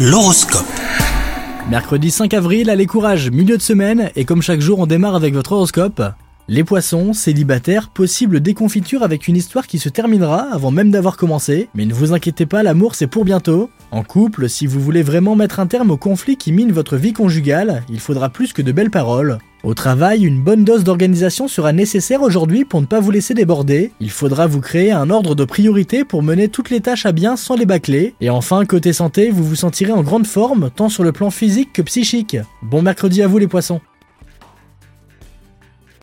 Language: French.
L'horoscope. Mercredi 5 avril, allez courage, milieu de semaine, et comme chaque jour on démarre avec votre horoscope. Les poissons, célibataires, possible déconfiture avec une histoire qui se terminera avant même d'avoir commencé, mais ne vous inquiétez pas, l'amour c'est pour bientôt. En couple, si vous voulez vraiment mettre un terme au conflit qui mine votre vie conjugale, il faudra plus que de belles paroles. Au travail, une bonne dose d'organisation sera nécessaire aujourd'hui pour ne pas vous laisser déborder. Il faudra vous créer un ordre de priorité pour mener toutes les tâches à bien sans les bâcler. Et enfin, côté santé, vous vous sentirez en grande forme, tant sur le plan physique que psychique. Bon mercredi à vous les poissons